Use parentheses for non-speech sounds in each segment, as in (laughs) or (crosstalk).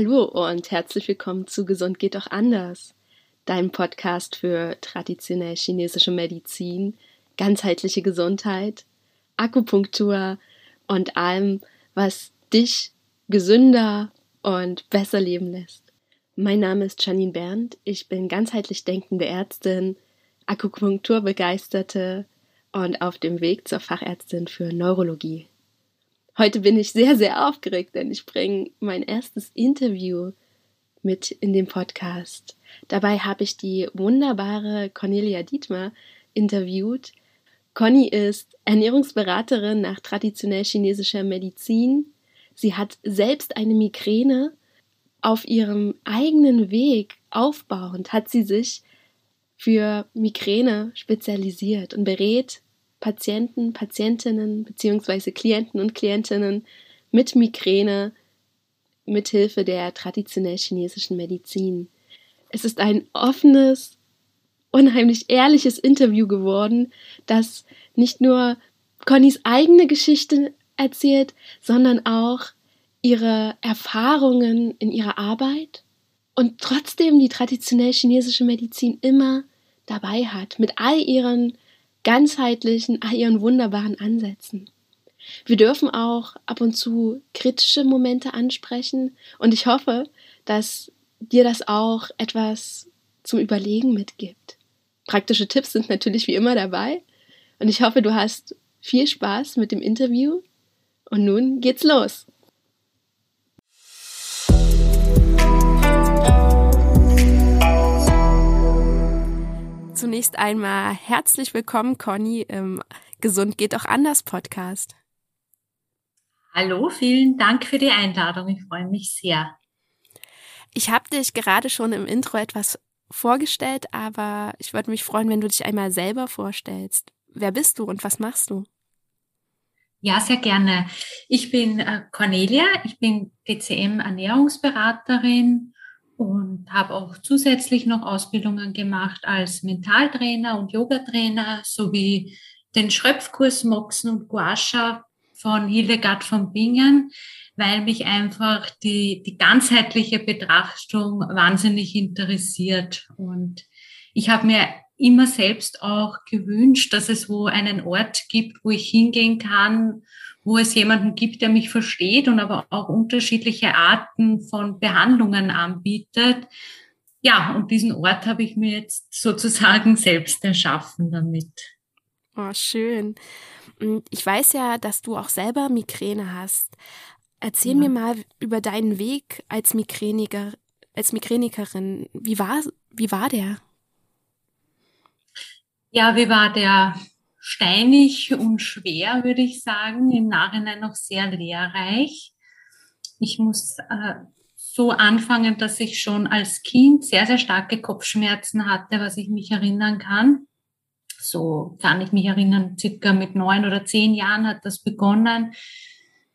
Hallo und herzlich willkommen zu Gesund geht auch anders, deinem Podcast für traditionell chinesische Medizin, ganzheitliche Gesundheit, Akupunktur und allem, was dich gesünder und besser leben lässt. Mein Name ist Janine Berndt, ich bin ganzheitlich denkende Ärztin, Akupunkturbegeisterte und auf dem Weg zur Fachärztin für Neurologie. Heute bin ich sehr, sehr aufgeregt, denn ich bringe mein erstes Interview mit in den Podcast. Dabei habe ich die wunderbare Cornelia Dietmar interviewt. Conny ist Ernährungsberaterin nach traditionell chinesischer Medizin. Sie hat selbst eine Migräne. Auf ihrem eigenen Weg aufbauend hat sie sich für Migräne spezialisiert und berät Patienten, Patientinnen bzw. Klienten und Klientinnen mit Migräne mithilfe der traditionell chinesischen Medizin. Es ist ein offenes, unheimlich ehrliches Interview geworden, das nicht nur Connys eigene Geschichte erzählt, sondern auch ihre Erfahrungen in ihrer Arbeit und trotzdem die traditionell chinesische Medizin immer dabei hat, mit all ihren ganzheitlichen, all ihren wunderbaren Ansätzen. Wir dürfen auch ab und zu kritische Momente ansprechen und ich hoffe, dass dir das auch etwas zum Überlegen mitgibt. Praktische Tipps sind natürlich wie immer dabei und ich hoffe, du hast viel Spaß mit dem Interview und nun geht's los. Zunächst einmal herzlich willkommen, Conny, im Gesund geht auch anders Podcast. Hallo, vielen Dank für die Einladung. Ich freue mich sehr. Ich habe dich gerade schon im Intro etwas vorgestellt, aber ich würde mich freuen, wenn du dich einmal selber vorstellst. Wer bist du und was machst du? Ja, sehr gerne. Ich bin äh, Cornelia, ich bin DCM Ernährungsberaterin und habe auch zusätzlich noch Ausbildungen gemacht als Mentaltrainer und Yogatrainer sowie den Schröpfkurs Moxen und Guasha von Hildegard von Bingen, weil mich einfach die, die ganzheitliche Betrachtung wahnsinnig interessiert. Und ich habe mir immer selbst auch gewünscht, dass es wo einen Ort gibt, wo ich hingehen kann, wo es jemanden gibt, der mich versteht und aber auch unterschiedliche Arten von Behandlungen anbietet. Ja, und diesen Ort habe ich mir jetzt sozusagen selbst erschaffen damit. Oh, schön. Ich weiß ja, dass du auch selber Migräne hast. Erzähl ja. mir mal über deinen Weg als Migräniker, als Migränikerin. Wie war, wie war der? Ja, wie war der? Steinig und schwer, würde ich sagen, im Nachhinein noch sehr lehrreich. Ich muss äh, so anfangen, dass ich schon als Kind sehr, sehr starke Kopfschmerzen hatte, was ich mich erinnern kann. So kann ich mich erinnern, circa mit neun oder zehn Jahren hat das begonnen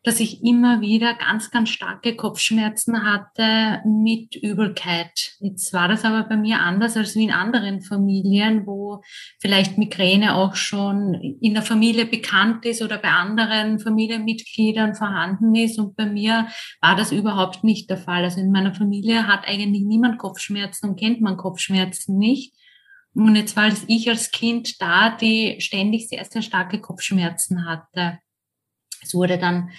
dass ich immer wieder ganz, ganz starke Kopfschmerzen hatte mit Übelkeit. Jetzt war das aber bei mir anders als wie in anderen Familien, wo vielleicht Migräne auch schon in der Familie bekannt ist oder bei anderen Familienmitgliedern vorhanden ist. Und bei mir war das überhaupt nicht der Fall. Also in meiner Familie hat eigentlich niemand Kopfschmerzen und kennt man Kopfschmerzen nicht. Und jetzt war es ich als Kind da, die ständig sehr, sehr starke Kopfschmerzen hatte. Es wurde dann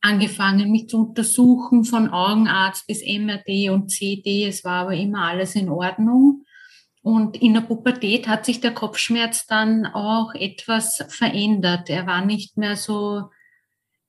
angefangen, mich zu untersuchen, von Augenarzt bis MRD und CD. Es war aber immer alles in Ordnung. Und in der Pubertät hat sich der Kopfschmerz dann auch etwas verändert. Er war nicht mehr so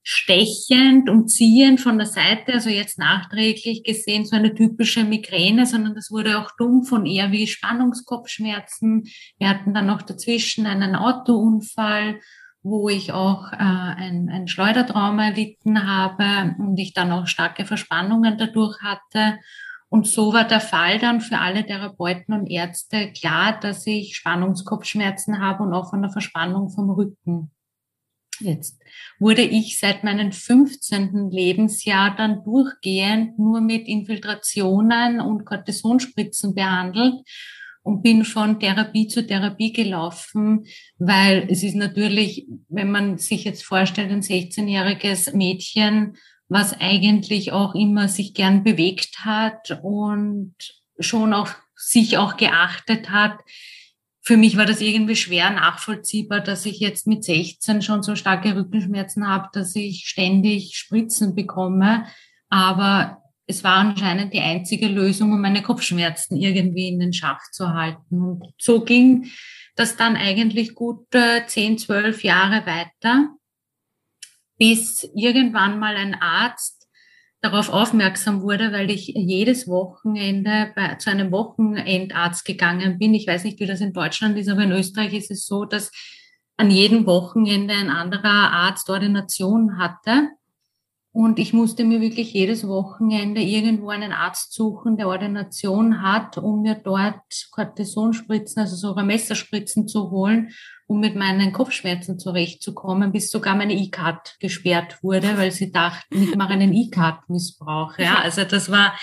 stechend und ziehend von der Seite, also jetzt nachträglich gesehen so eine typische Migräne, sondern das wurde auch dumpf und eher wie Spannungskopfschmerzen. Wir hatten dann noch dazwischen einen Autounfall wo ich auch äh, ein, ein Schleudertrauma erlitten habe und ich dann auch starke Verspannungen dadurch hatte. Und so war der Fall dann für alle Therapeuten und Ärzte klar, dass ich Spannungskopfschmerzen habe und auch von der Verspannung vom Rücken. Jetzt wurde ich seit meinem 15. Lebensjahr dann durchgehend nur mit Infiltrationen und Kortisonspritzen behandelt und bin von Therapie zu Therapie gelaufen, weil es ist natürlich, wenn man sich jetzt vorstellt, ein 16-jähriges Mädchen, was eigentlich auch immer sich gern bewegt hat und schon auch sich auch geachtet hat. Für mich war das irgendwie schwer nachvollziehbar, dass ich jetzt mit 16 schon so starke Rückenschmerzen habe, dass ich ständig Spritzen bekomme. Aber es war anscheinend die einzige Lösung, um meine Kopfschmerzen irgendwie in den Schach zu halten. Und so ging das dann eigentlich gut äh, 10, 12 Jahre weiter, bis irgendwann mal ein Arzt darauf aufmerksam wurde, weil ich jedes Wochenende bei, zu einem Wochenendarzt gegangen bin. Ich weiß nicht, wie das in Deutschland ist, aber in Österreich ist es so, dass an jedem Wochenende ein anderer Arzt Ordination hatte. Und ich musste mir wirklich jedes Wochenende irgendwo einen Arzt suchen, der Ordination hat, um mir dort Cortisonspritzen, also sogar Messerspritzen zu holen, um mit meinen Kopfschmerzen zurechtzukommen, bis sogar meine E-Card gesperrt wurde, weil sie dachten, ich mache einen E-Card-Missbrauch. Ja, also das war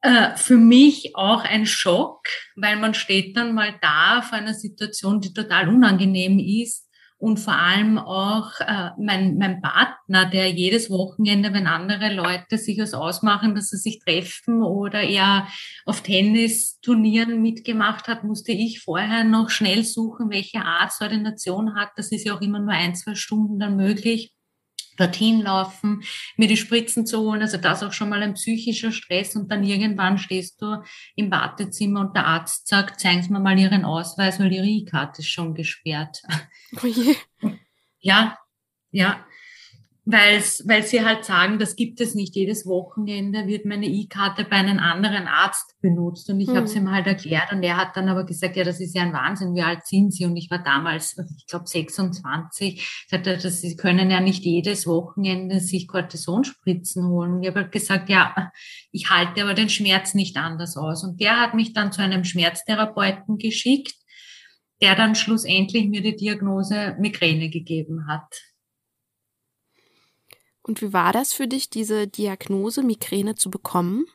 äh, für mich auch ein Schock, weil man steht dann mal da vor einer Situation, die total unangenehm ist und vor allem auch äh, mein, mein Partner, der jedes Wochenende, wenn andere Leute sich was ausmachen, dass sie sich treffen oder er auf Tennisturnieren mitgemacht hat, musste ich vorher noch schnell suchen, welche Arztordination hat. Das ist ja auch immer nur ein, zwei Stunden dann möglich dorthin laufen, mir die Spritzen zu holen. Also das auch schon mal ein psychischer Stress. Und dann irgendwann stehst du im Wartezimmer und der Arzt sagt, zeigen Sie mir mal Ihren Ausweis, weil Ihre E-Karte ist schon gesperrt. Oh je. Ja, ja weil weil sie halt sagen, das gibt es nicht. Jedes Wochenende wird meine E-Karte bei einem anderen Arzt benutzt. Und ich hm. habe es ihm halt erklärt und er hat dann aber gesagt, ja, das ist ja ein Wahnsinn, wie alt sind Sie? Und ich war damals, ich glaube, 26. Sagte, dass Sie können ja nicht jedes Wochenende sich Cortisonspritzen holen. Und ich habe halt gesagt, ja, ich halte aber den Schmerz nicht anders aus. Und der hat mich dann zu einem Schmerztherapeuten geschickt, der dann schlussendlich mir die Diagnose Migräne gegeben hat. Und wie war das für dich, diese Diagnose Migräne zu bekommen?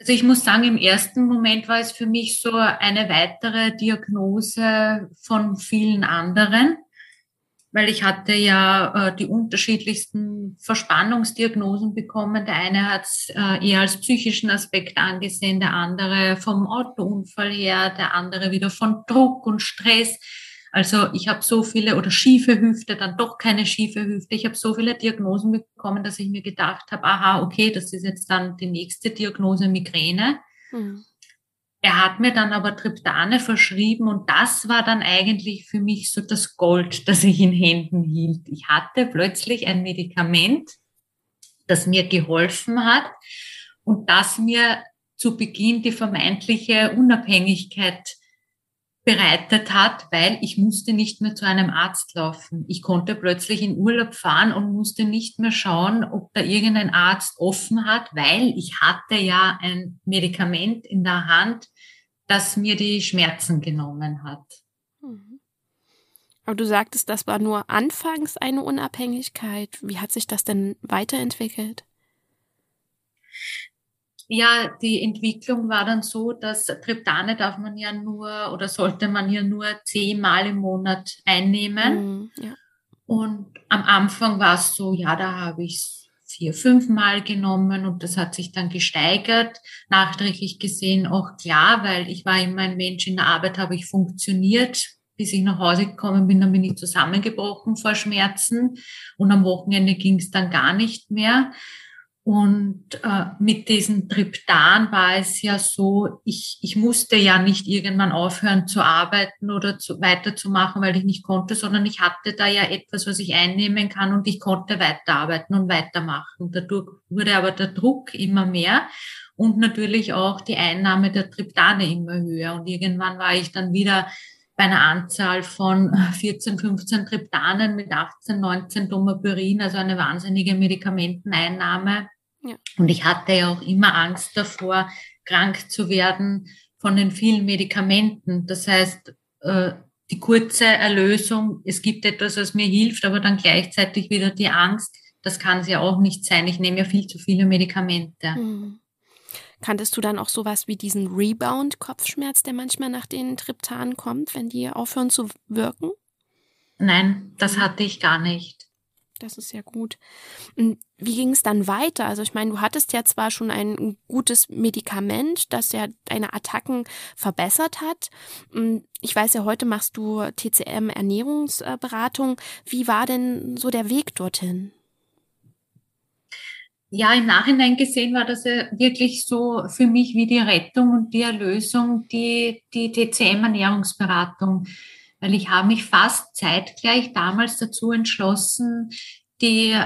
Also ich muss sagen, im ersten Moment war es für mich so eine weitere Diagnose von vielen anderen, weil ich hatte ja äh, die unterschiedlichsten Verspannungsdiagnosen bekommen. Der eine hat es äh, eher als psychischen Aspekt angesehen, der andere vom Autounfall her, der andere wieder von Druck und Stress. Also ich habe so viele oder schiefe Hüfte, dann doch keine schiefe Hüfte. Ich habe so viele Diagnosen bekommen, dass ich mir gedacht habe, aha, okay, das ist jetzt dann die nächste Diagnose Migräne. Mhm. Er hat mir dann aber Triptane verschrieben und das war dann eigentlich für mich so das Gold, das ich in Händen hielt. Ich hatte plötzlich ein Medikament, das mir geholfen hat und das mir zu Beginn die vermeintliche Unabhängigkeit bereitet hat, weil ich musste nicht mehr zu einem Arzt laufen. Ich konnte plötzlich in Urlaub fahren und musste nicht mehr schauen, ob da irgendein Arzt offen hat, weil ich hatte ja ein Medikament in der Hand, das mir die Schmerzen genommen hat. Mhm. Aber du sagtest, das war nur anfangs eine Unabhängigkeit. Wie hat sich das denn weiterentwickelt? Ja, die Entwicklung war dann so, dass Triptane darf man ja nur oder sollte man ja nur zehnmal im Monat einnehmen. Mhm, ja. Und am Anfang war es so, ja, da habe ich es vier, fünfmal genommen und das hat sich dann gesteigert. Nachträglich gesehen auch klar, weil ich war immer ein Mensch in der Arbeit, habe ich funktioniert. Bis ich nach Hause gekommen bin, dann bin ich zusammengebrochen vor Schmerzen und am Wochenende ging es dann gar nicht mehr. Und äh, mit diesem Triptan war es ja so, ich, ich musste ja nicht irgendwann aufhören zu arbeiten oder zu, weiterzumachen, weil ich nicht konnte, sondern ich hatte da ja etwas, was ich einnehmen kann und ich konnte weiterarbeiten und weitermachen. Dadurch wurde aber der Druck immer mehr und natürlich auch die Einnahme der Triptane immer höher. Und irgendwann war ich dann wieder bei einer Anzahl von 14, 15 Triptanen mit 18, 19 Domapyrin, also eine wahnsinnige Medikamenteneinnahme ja. Und ich hatte ja auch immer Angst davor, krank zu werden von den vielen Medikamenten. Das heißt, äh, die kurze Erlösung, es gibt etwas, was mir hilft, aber dann gleichzeitig wieder die Angst, das kann es ja auch nicht sein. Ich nehme ja viel zu viele Medikamente. Mhm. Kanntest du dann auch sowas wie diesen Rebound-Kopfschmerz, der manchmal nach den Triptanen kommt, wenn die aufhören zu wirken? Nein, das hatte ich gar nicht. Das ist ja gut. Und wie ging es dann weiter? Also ich meine, du hattest ja zwar schon ein gutes Medikament, das ja deine Attacken verbessert hat. Ich weiß ja, heute machst du TCM Ernährungsberatung. Wie war denn so der Weg dorthin? Ja, im Nachhinein gesehen war das ja wirklich so für mich wie die Rettung und die Erlösung, die, die TCM Ernährungsberatung weil ich habe mich fast zeitgleich damals dazu entschlossen, die,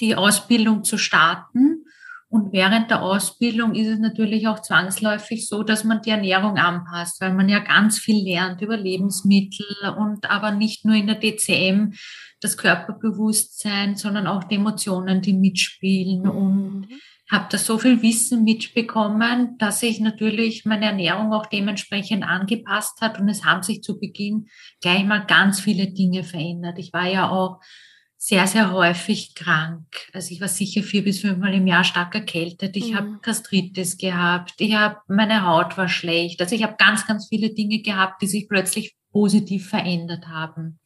die Ausbildung zu starten. Und während der Ausbildung ist es natürlich auch zwangsläufig so, dass man die Ernährung anpasst, weil man ja ganz viel lernt über Lebensmittel und aber nicht nur in der DCM das Körperbewusstsein, sondern auch die Emotionen, die mitspielen und mhm habe da so viel Wissen mitbekommen, dass sich natürlich meine Ernährung auch dementsprechend angepasst hat und es haben sich zu Beginn gleich mal ganz viele Dinge verändert. Ich war ja auch sehr, sehr häufig krank. Also ich war sicher vier bis fünfmal im Jahr stark erkältet. Ich mhm. habe Gastritis gehabt. Ich habe meine Haut war schlecht. Also ich habe ganz, ganz viele Dinge gehabt, die sich plötzlich positiv verändert haben.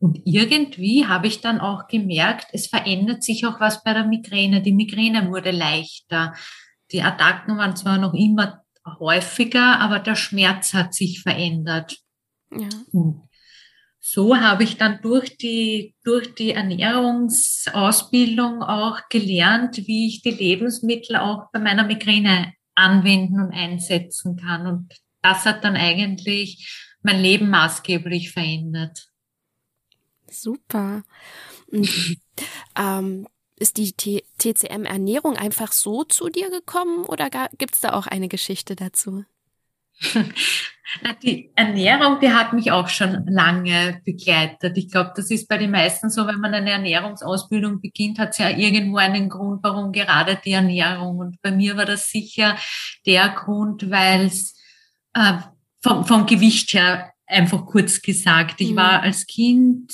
Und irgendwie habe ich dann auch gemerkt, es verändert sich auch was bei der Migräne. Die Migräne wurde leichter. Die Attacken waren zwar noch immer häufiger, aber der Schmerz hat sich verändert. Ja. Und so habe ich dann durch die, durch die Ernährungsausbildung auch gelernt, wie ich die Lebensmittel auch bei meiner Migräne anwenden und einsetzen kann. Und das hat dann eigentlich mein Leben maßgeblich verändert. Super. (laughs) ähm, ist die TCM-Ernährung einfach so zu dir gekommen oder gibt es da auch eine Geschichte dazu? (laughs) Die Ernährung, die hat mich auch schon lange begleitet. Ich glaube, das ist bei den meisten so, wenn man eine Ernährungsausbildung beginnt, hat es ja irgendwo einen Grund, warum gerade die Ernährung. Und bei mir war das sicher der Grund, weil es äh, vom, vom Gewicht her einfach kurz gesagt, ich mhm. war als Kind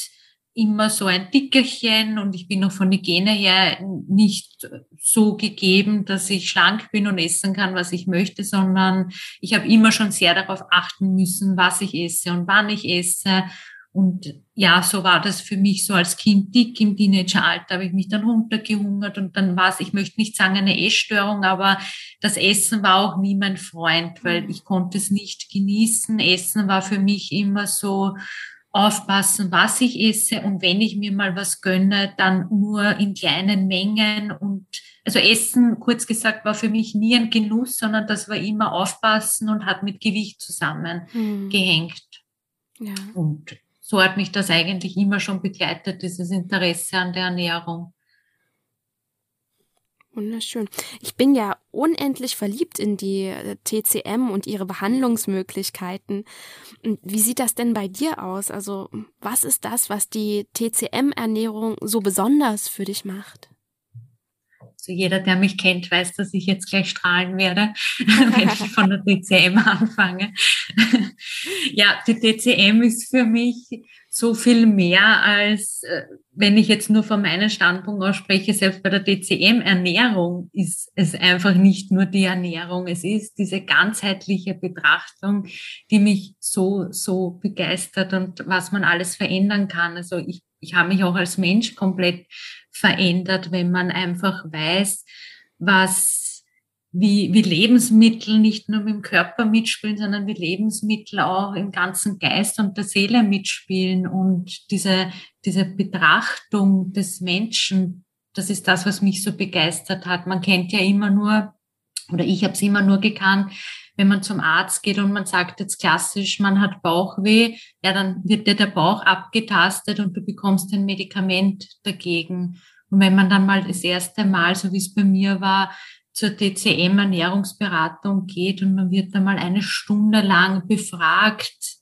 immer so ein Dickerchen und ich bin noch von Gene her nicht so gegeben, dass ich schlank bin und essen kann, was ich möchte, sondern ich habe immer schon sehr darauf achten müssen, was ich esse und wann ich esse. Und ja, so war das für mich so als Kind dick im Teenageralter, habe ich mich dann runtergehungert und dann war es, ich möchte nicht sagen eine Essstörung, aber das Essen war auch nie mein Freund, weil mhm. ich konnte es nicht genießen. Essen war für mich immer so, aufpassen, was ich esse und wenn ich mir mal was gönne, dann nur in kleinen Mengen und also Essen, kurz gesagt, war für mich nie ein Genuss, sondern das war immer aufpassen und hat mit Gewicht zusammengehängt. Hm. Ja. Und so hat mich das eigentlich immer schon begleitet, dieses Interesse an der Ernährung. Wunderschön. Ich bin ja unendlich verliebt in die äh, TCM und ihre Behandlungsmöglichkeiten. Wie sieht das denn bei dir aus? Also, was ist das, was die TCM-Ernährung so besonders für dich macht? Also jeder, der mich kennt, weiß, dass ich jetzt gleich strahlen werde, (laughs) wenn ich von der TCM anfange. (laughs) ja, die TCM ist für mich so viel mehr als, äh, wenn ich jetzt nur von meinem Standpunkt aus spreche, selbst bei der DCM-Ernährung ist es einfach nicht nur die Ernährung. Es ist diese ganzheitliche Betrachtung, die mich so, so begeistert und was man alles verändern kann. Also ich, ich habe mich auch als Mensch komplett verändert, wenn man einfach weiß, was wie, wie Lebensmittel nicht nur mit dem Körper mitspielen, sondern wie Lebensmittel auch im ganzen Geist und der Seele mitspielen und diese, diese Betrachtung des Menschen, das ist das, was mich so begeistert hat. Man kennt ja immer nur, oder ich habe es immer nur gekannt, wenn man zum Arzt geht und man sagt jetzt klassisch, man hat Bauchweh, ja, dann wird dir der Bauch abgetastet und du bekommst ein Medikament dagegen. Und wenn man dann mal das erste Mal, so wie es bei mir war, zur TCM Ernährungsberatung geht und man wird da mal eine Stunde lang befragt,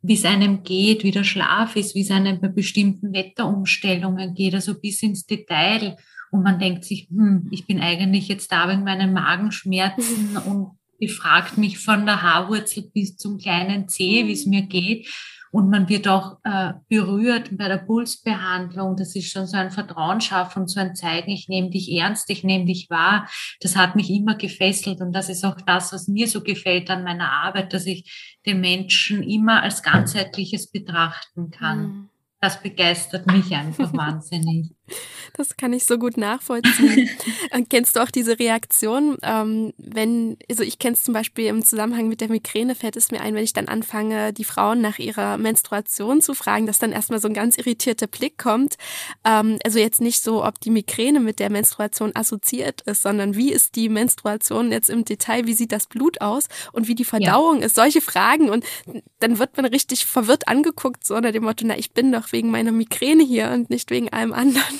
wie es einem geht, wie der Schlaf ist, wie es einem bei bestimmten Wetterumstellungen geht, also bis ins Detail. Und man denkt sich, hm, ich bin eigentlich jetzt da wegen meinen Magenschmerzen (laughs) und befragt mich von der Haarwurzel bis zum kleinen Zeh, wie es mir geht. Und man wird auch äh, berührt bei der Pulsbehandlung. Das ist schon so ein Vertrauen schaffen und so ein Zeigen, ich nehme dich ernst, ich nehme dich wahr. Das hat mich immer gefesselt. Und das ist auch das, was mir so gefällt an meiner Arbeit, dass ich den Menschen immer als ganzheitliches betrachten kann. Mhm. Das begeistert mich einfach wahnsinnig. (laughs) Das kann ich so gut nachvollziehen. (laughs) kennst du auch diese Reaktion, ähm, wenn, also ich kenne es zum Beispiel im Zusammenhang mit der Migräne, fällt es mir ein, wenn ich dann anfange, die Frauen nach ihrer Menstruation zu fragen, dass dann erstmal so ein ganz irritierter Blick kommt. Ähm, also jetzt nicht so, ob die Migräne mit der Menstruation assoziiert ist, sondern wie ist die Menstruation jetzt im Detail, wie sieht das Blut aus und wie die Verdauung ja. ist. Solche Fragen und dann wird man richtig verwirrt angeguckt, so unter dem Motto, na, ich bin doch wegen meiner Migräne hier und nicht wegen allem anderen.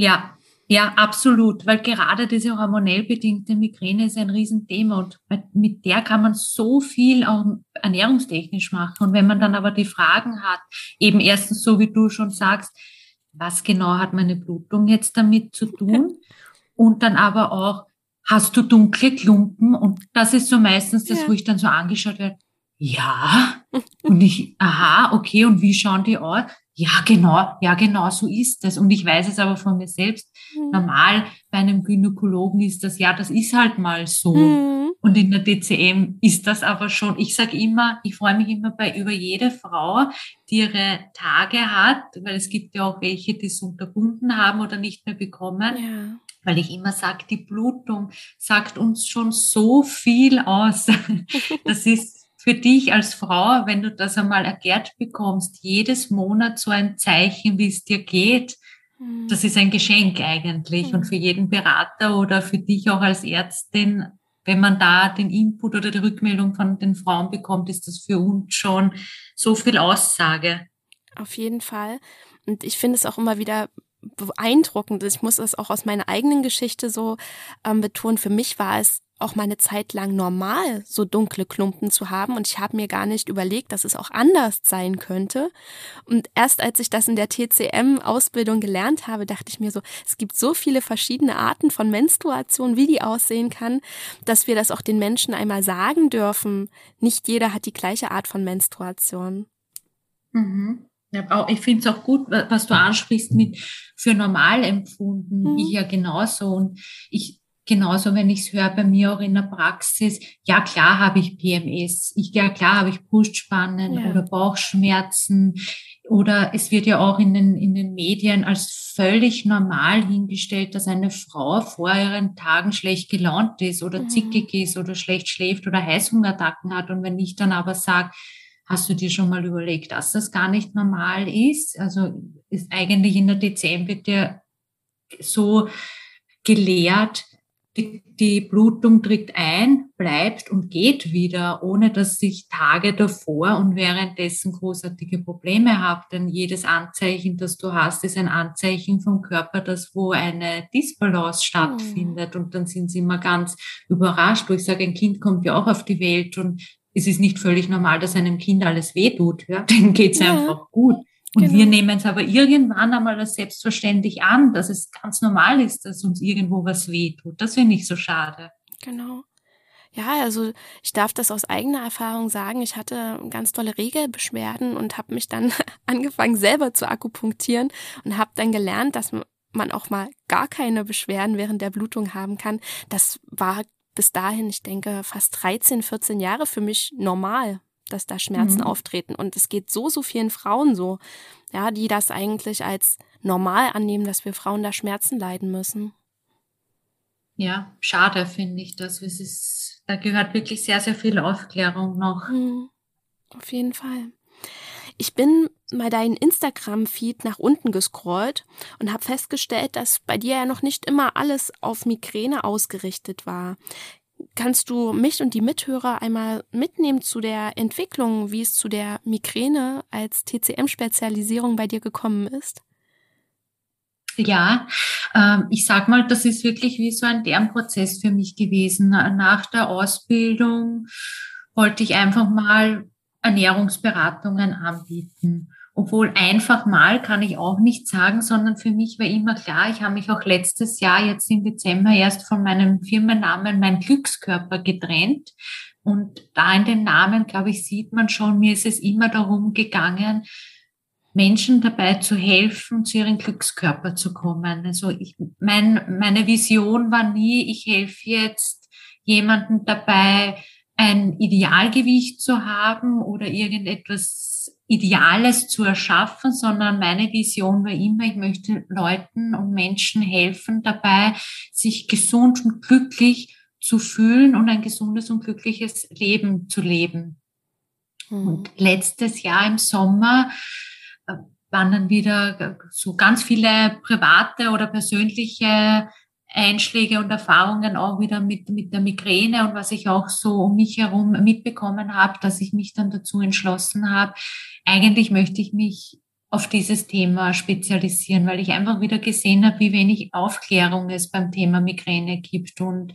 Ja, ja, absolut, weil gerade diese hormonell bedingte Migräne ist ein Riesenthema und mit der kann man so viel auch ernährungstechnisch machen. Und wenn man dann aber die Fragen hat, eben erstens so wie du schon sagst, was genau hat meine Blutung jetzt damit zu tun? (laughs) Und dann aber auch, hast du dunkle Klumpen? Und das ist so meistens das, ja. wo ich dann so angeschaut werde. Ja. Und ich, aha, okay, und wie schauen die aus? Ja, genau, ja, genau, so ist es. Und ich weiß es aber von mir selbst. Mhm. Normal bei einem Gynäkologen ist das, ja, das ist halt mal so. Mhm. Und in der DCM ist das aber schon, ich sage immer, ich freue mich immer bei über jede Frau, die ihre Tage hat, weil es gibt ja auch welche, die es unterbunden haben oder nicht mehr bekommen. Ja. Weil ich immer sage, die Blutung sagt uns schon so viel aus. (laughs) Das ist für dich als Frau, wenn du das einmal erklärt bekommst, jedes Monat so ein Zeichen, wie es dir geht, mhm. das ist ein Geschenk eigentlich. Mhm. Und für jeden Berater oder für dich auch als Ärztin, wenn man da den Input oder die Rückmeldung von den Frauen bekommt, ist das für uns schon so viel Aussage. Auf jeden Fall. Und ich finde es auch immer wieder beeindruckend. Ich muss es auch aus meiner eigenen Geschichte so ähm, betonen. Für mich war es auch mal eine Zeit lang normal, so dunkle Klumpen zu haben. Und ich habe mir gar nicht überlegt, dass es auch anders sein könnte. Und erst als ich das in der TCM-Ausbildung gelernt habe, dachte ich mir so, es gibt so viele verschiedene Arten von Menstruation, wie die aussehen kann, dass wir das auch den Menschen einmal sagen dürfen. Nicht jeder hat die gleiche Art von Menstruation. Mhm. Ich finde es auch gut, was du ansprichst mit für normal empfunden. Mhm. Ich ja genauso. Und ich genauso, wenn ich es höre bei mir auch in der Praxis, ja klar habe ich PMS, ich, ja klar habe ich Brustspannen ja. oder Bauchschmerzen oder es wird ja auch in den, in den Medien als völlig normal hingestellt, dass eine Frau vor ihren Tagen schlecht gelaunt ist oder mhm. zickig ist oder schlecht schläft oder Heißhungerattacken hat und wenn ich dann aber sage, Hast du dir schon mal überlegt, dass das gar nicht normal ist? Also ist eigentlich in der Dezember dir so gelehrt, die, die Blutung tritt ein, bleibt und geht wieder, ohne dass ich Tage davor und währenddessen großartige Probleme habe. Denn jedes Anzeichen, das du hast, ist ein Anzeichen vom Körper, das wo eine Disbalance stattfindet. Mhm. Und dann sind sie immer ganz überrascht, wo ich sage, ein Kind kommt ja auch auf die Welt und es ist nicht völlig normal, dass einem Kind alles wehtut. Ja? (laughs) Dem geht's ja. einfach gut. Und genau. wir nehmen es aber irgendwann einmal als selbstverständlich an, dass es ganz normal ist, dass uns irgendwo was wehtut. Das finde ich so schade. Genau. Ja, also ich darf das aus eigener Erfahrung sagen. Ich hatte ganz tolle Regelbeschwerden und habe mich dann (laughs) angefangen selber zu akupunktieren und habe dann gelernt, dass man auch mal gar keine Beschwerden während der Blutung haben kann. Das war bis dahin, ich denke, fast 13, 14 Jahre für mich normal dass da Schmerzen mhm. auftreten. Und es geht so, so vielen Frauen so, ja, die das eigentlich als normal annehmen, dass wir Frauen da Schmerzen leiden müssen. Ja, schade finde ich das. Es ist, da gehört wirklich sehr, sehr viel Aufklärung noch. Mhm. Auf jeden Fall. Ich bin mal deinen Instagram-Feed nach unten gescrollt und habe festgestellt, dass bei dir ja noch nicht immer alles auf Migräne ausgerichtet war. Kannst du mich und die Mithörer einmal mitnehmen zu der Entwicklung, wie es zu der Migräne als TCM-Spezialisierung bei dir gekommen ist? Ja, ähm, ich sag mal, das ist wirklich wie so ein Lernprozess für mich gewesen. Nach der Ausbildung wollte ich einfach mal Ernährungsberatungen anbieten. Obwohl einfach mal kann ich auch nicht sagen, sondern für mich war immer klar, ich habe mich auch letztes Jahr jetzt im Dezember erst von meinem Firmennamen mein Glückskörper getrennt. Und da in den Namen, glaube ich, sieht man schon, mir ist es immer darum gegangen, Menschen dabei zu helfen, zu ihren Glückskörper zu kommen. Also ich, mein, meine Vision war nie, ich helfe jetzt jemanden dabei, ein Idealgewicht zu haben oder irgendetwas Ideales zu erschaffen, sondern meine Vision war immer, ich möchte Leuten und Menschen helfen dabei, sich gesund und glücklich zu fühlen und ein gesundes und glückliches Leben zu leben. Mhm. Und letztes Jahr im Sommer äh, waren dann wieder so ganz viele private oder persönliche Einschläge und Erfahrungen auch wieder mit, mit der Migräne und was ich auch so um mich herum mitbekommen habe, dass ich mich dann dazu entschlossen habe, eigentlich möchte ich mich auf dieses Thema spezialisieren, weil ich einfach wieder gesehen habe, wie wenig Aufklärung es beim Thema Migräne gibt und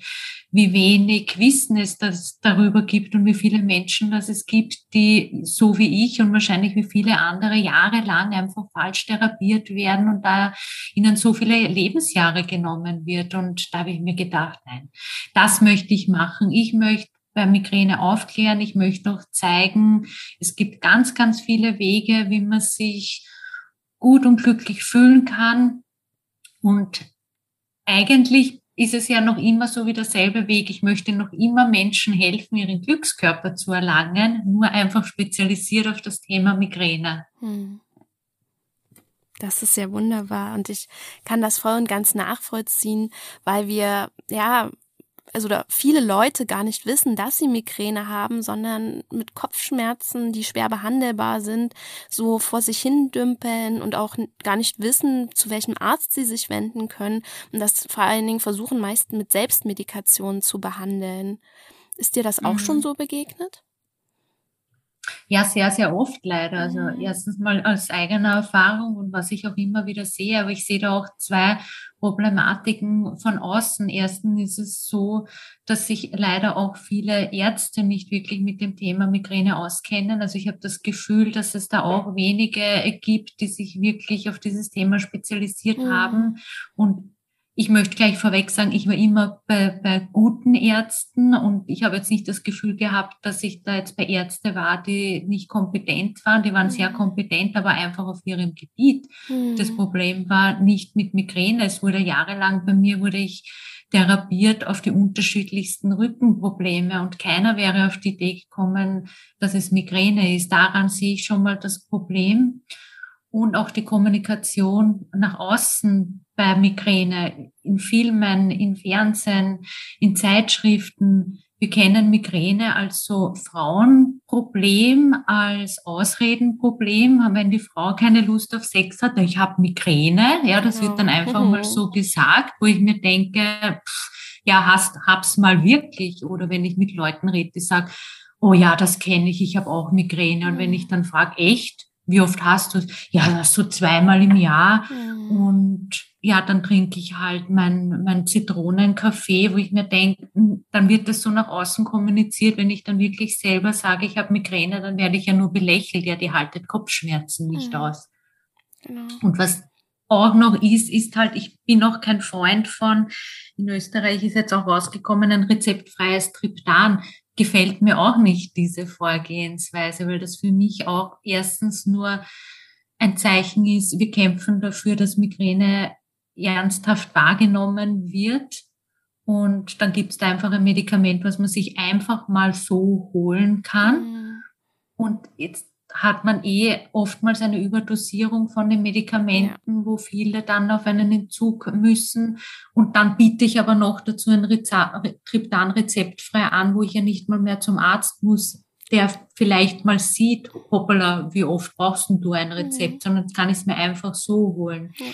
wie wenig Wissen es das darüber gibt und wie viele Menschen das es gibt, die so wie ich und wahrscheinlich wie viele andere jahrelang einfach falsch therapiert werden und da ihnen so viele Lebensjahre genommen wird. Und da habe ich mir gedacht, nein, das möchte ich machen. Ich möchte Migräne aufklären. Ich möchte auch zeigen, es gibt ganz, ganz viele Wege, wie man sich gut und glücklich fühlen kann. Und eigentlich ist es ja noch immer so wie derselbe Weg. Ich möchte noch immer Menschen helfen, ihren Glückskörper zu erlangen, nur einfach spezialisiert auf das Thema Migräne. Hm. Das ist ja wunderbar und ich kann das voll und ganz nachvollziehen, weil wir ja also oder viele Leute gar nicht wissen, dass sie Migräne haben, sondern mit Kopfschmerzen, die schwer behandelbar sind, so vor sich hin dümpeln und auch gar nicht wissen, zu welchem Arzt sie sich wenden können und das vor allen Dingen versuchen meist mit Selbstmedikation zu behandeln. Ist dir das auch mhm. schon so begegnet? Ja, sehr, sehr oft leider. Also mhm. erstens mal aus eigener Erfahrung und was ich auch immer wieder sehe, aber ich sehe da auch zwei Problematiken von außen. Erstens ist es so, dass sich leider auch viele Ärzte nicht wirklich mit dem Thema Migräne auskennen. Also ich habe das Gefühl, dass es da auch wenige gibt, die sich wirklich auf dieses Thema spezialisiert mhm. haben und ich möchte gleich vorweg sagen, ich war immer bei, bei guten Ärzten und ich habe jetzt nicht das Gefühl gehabt, dass ich da jetzt bei Ärzte war, die nicht kompetent waren. Die waren sehr mhm. kompetent, aber einfach auf ihrem Gebiet. Mhm. Das Problem war nicht mit Migräne. Es wurde jahrelang bei mir wurde ich therapiert auf die unterschiedlichsten Rückenprobleme und keiner wäre auf die Idee gekommen, dass es Migräne ist. Daran sehe ich schon mal das Problem und auch die Kommunikation nach außen bei Migräne in Filmen, in Fernsehen, in Zeitschriften. Wir kennen Migräne als so Frauenproblem, als Ausredenproblem. Wenn die Frau keine Lust auf Sex hat, ich habe Migräne, ja, das wird dann einfach mal so gesagt, wo ich mir denke, pff, ja, hast, hab's mal wirklich. Oder wenn ich mit Leuten rede, die sagen, oh ja, das kenne ich, ich habe auch Migräne. Und wenn ich dann frage, echt? Wie oft hast du es? Ja, so zweimal im Jahr. Mhm. Und ja, dann trinke ich halt mein, mein Zitronenkaffee, wo ich mir denke, hm, dann wird das so nach außen kommuniziert. Wenn ich dann wirklich selber sage, ich habe Migräne, dann werde ich ja nur belächelt. Ja, die haltet Kopfschmerzen nicht mhm. aus. Genau. Und was auch noch ist, ist halt, ich bin auch kein Freund von, in Österreich ist jetzt auch rausgekommen, ein rezeptfreies Triptan gefällt mir auch nicht diese Vorgehensweise, weil das für mich auch erstens nur ein Zeichen ist, wir kämpfen dafür, dass Migräne ernsthaft wahrgenommen wird. Und dann gibt es da einfach ein Medikament, was man sich einfach mal so holen kann. Mhm. Und jetzt hat man eh oftmals eine Überdosierung von den Medikamenten, ja. wo viele dann auf einen Entzug müssen. Und dann biete ich aber noch dazu ein Triptan rezeptfrei an, wo ich ja nicht mal mehr zum Arzt muss, der vielleicht mal sieht, hoppala, wie oft brauchst du ein Rezept, mhm. sondern kann ich es mir einfach so holen. Ja.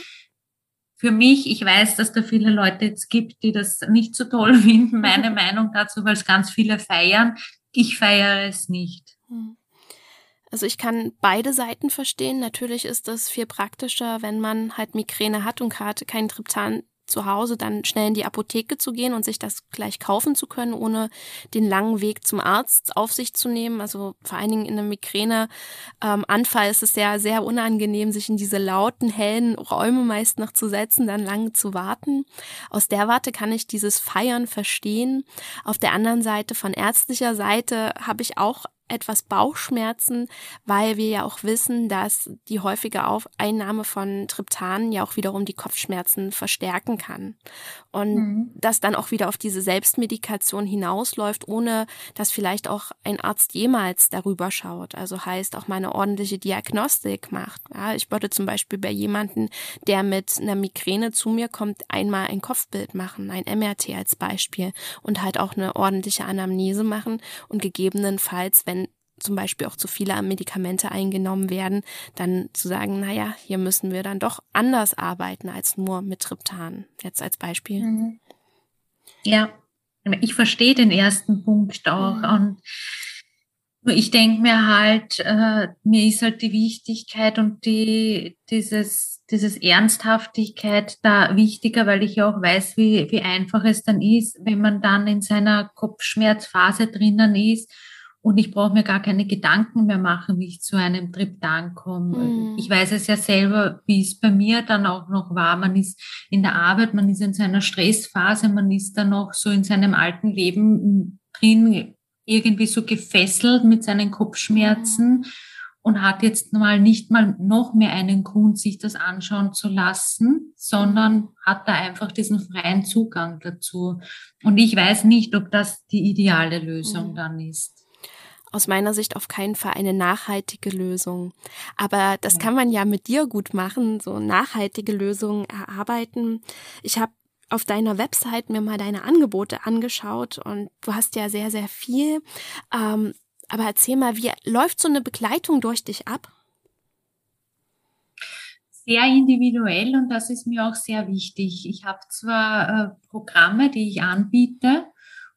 Für mich, ich weiß, dass da viele Leute jetzt gibt, die das nicht so toll (laughs) finden, meine (laughs) Meinung dazu, weil es ganz viele feiern. Ich feiere es nicht. Mhm. Also ich kann beide Seiten verstehen. Natürlich ist es viel praktischer, wenn man halt Migräne hat und gerade keinen Triptan zu Hause, dann schnell in die Apotheke zu gehen und sich das gleich kaufen zu können, ohne den langen Weg zum Arzt auf sich zu nehmen. Also vor allen Dingen in einem Migräneanfall ähm, ist es ja sehr unangenehm, sich in diese lauten, hellen Räume meist noch zu setzen, dann lange zu warten. Aus der Warte kann ich dieses Feiern verstehen. Auf der anderen Seite, von ärztlicher Seite, habe ich auch etwas Bauchschmerzen, weil wir ja auch wissen, dass die häufige Einnahme von Triptanen ja auch wiederum die Kopfschmerzen verstärken kann. Und mhm. das dann auch wieder auf diese Selbstmedikation hinausläuft, ohne dass vielleicht auch ein Arzt jemals darüber schaut. Also heißt auch mal eine ordentliche Diagnostik macht. Ja, ich würde zum Beispiel bei jemanden, der mit einer Migräne zu mir kommt, einmal ein Kopfbild machen, ein MRT als Beispiel und halt auch eine ordentliche Anamnese machen und gegebenenfalls, wenn zum Beispiel auch zu viele Medikamente eingenommen werden, dann zu sagen, naja, hier müssen wir dann doch anders arbeiten als nur mit Triptan. Jetzt als Beispiel. Mhm. Ja, ich verstehe den ersten Punkt auch. Mhm. Und ich denke mir halt, äh, mir ist halt die Wichtigkeit und die, dieses, dieses Ernsthaftigkeit da wichtiger, weil ich ja auch weiß, wie, wie einfach es dann ist, wenn man dann in seiner Kopfschmerzphase drinnen ist und ich brauche mir gar keine Gedanken mehr machen, wie ich zu einem Triptan komme. Mhm. Ich weiß es ja selber, wie es bei mir dann auch noch war. Man ist in der Arbeit, man ist in seiner Stressphase, man ist dann noch so in seinem alten Leben drin, irgendwie so gefesselt mit seinen Kopfschmerzen mhm. und hat jetzt mal nicht mal noch mehr einen Grund, sich das anschauen zu lassen, sondern hat da einfach diesen freien Zugang dazu. Und ich weiß nicht, ob das die ideale Lösung mhm. dann ist aus meiner Sicht auf keinen Fall eine nachhaltige Lösung. Aber das kann man ja mit dir gut machen, so nachhaltige Lösungen erarbeiten. Ich habe auf deiner Website mir mal deine Angebote angeschaut und du hast ja sehr, sehr viel. Ähm, aber erzähl mal, wie läuft so eine Begleitung durch dich ab? Sehr individuell und das ist mir auch sehr wichtig. Ich habe zwar äh, Programme, die ich anbiete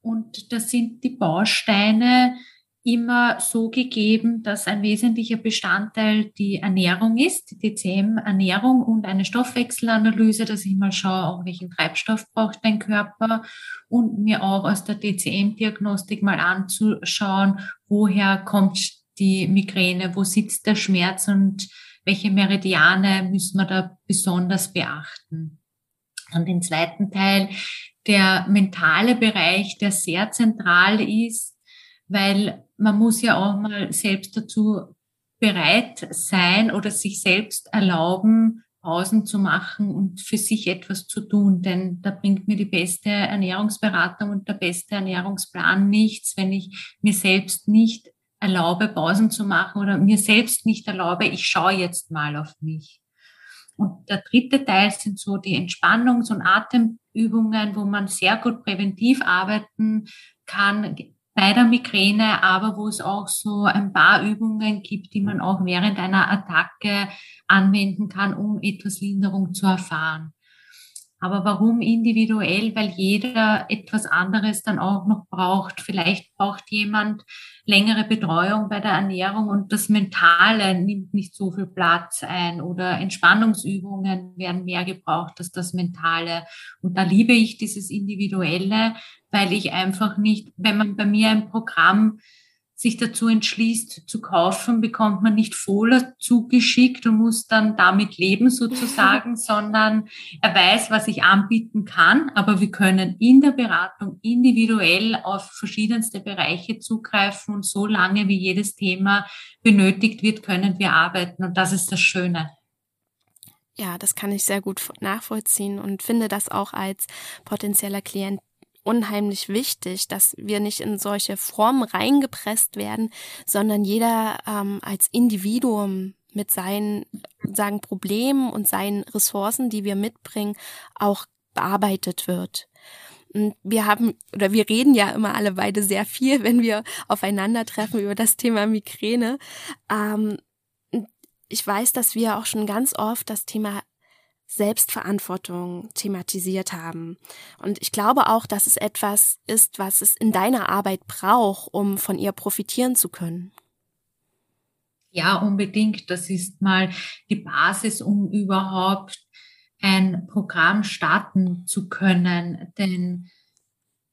und das sind die Bausteine, immer so gegeben, dass ein wesentlicher Bestandteil die Ernährung ist, die DCM-Ernährung und eine Stoffwechselanalyse, dass ich mal schaue, auch welchen Treibstoff braucht dein Körper und mir auch aus der DCM-Diagnostik mal anzuschauen, woher kommt die Migräne, wo sitzt der Schmerz und welche Meridiane müssen wir da besonders beachten. Und den zweiten Teil, der mentale Bereich, der sehr zentral ist, weil man muss ja auch mal selbst dazu bereit sein oder sich selbst erlauben, Pausen zu machen und für sich etwas zu tun. Denn da bringt mir die beste Ernährungsberatung und der beste Ernährungsplan nichts, wenn ich mir selbst nicht erlaube, Pausen zu machen oder mir selbst nicht erlaube, ich schaue jetzt mal auf mich. Und der dritte Teil sind so die Entspannungs- und Atemübungen, wo man sehr gut präventiv arbeiten kann, bei der Migräne, aber wo es auch so ein paar Übungen gibt, die man auch während einer Attacke anwenden kann, um etwas Linderung zu erfahren. Aber warum individuell? Weil jeder etwas anderes dann auch noch braucht. Vielleicht braucht jemand längere Betreuung bei der Ernährung und das Mentale nimmt nicht so viel Platz ein oder Entspannungsübungen werden mehr gebraucht als das Mentale. Und da liebe ich dieses Individuelle, weil ich einfach nicht, wenn man bei mir ein Programm sich dazu entschließt zu kaufen, bekommt man nicht Fohler zugeschickt und muss dann damit leben sozusagen, (laughs) sondern er weiß, was ich anbieten kann, aber wir können in der Beratung individuell auf verschiedenste Bereiche zugreifen und so lange wie jedes Thema benötigt wird, können wir arbeiten und das ist das Schöne. Ja, das kann ich sehr gut nachvollziehen und finde das auch als potenzieller Klient unheimlich wichtig, dass wir nicht in solche Formen reingepresst werden, sondern jeder ähm, als Individuum mit seinen sagen Problemen und seinen Ressourcen, die wir mitbringen, auch bearbeitet wird. Und wir haben oder wir reden ja immer alle beide sehr viel, (laughs) wenn wir aufeinandertreffen über das Thema Migräne. Ähm, ich weiß, dass wir auch schon ganz oft das Thema Selbstverantwortung thematisiert haben. Und ich glaube auch, dass es etwas ist, was es in deiner Arbeit braucht, um von ihr profitieren zu können. Ja, unbedingt. Das ist mal die Basis, um überhaupt ein Programm starten zu können. Denn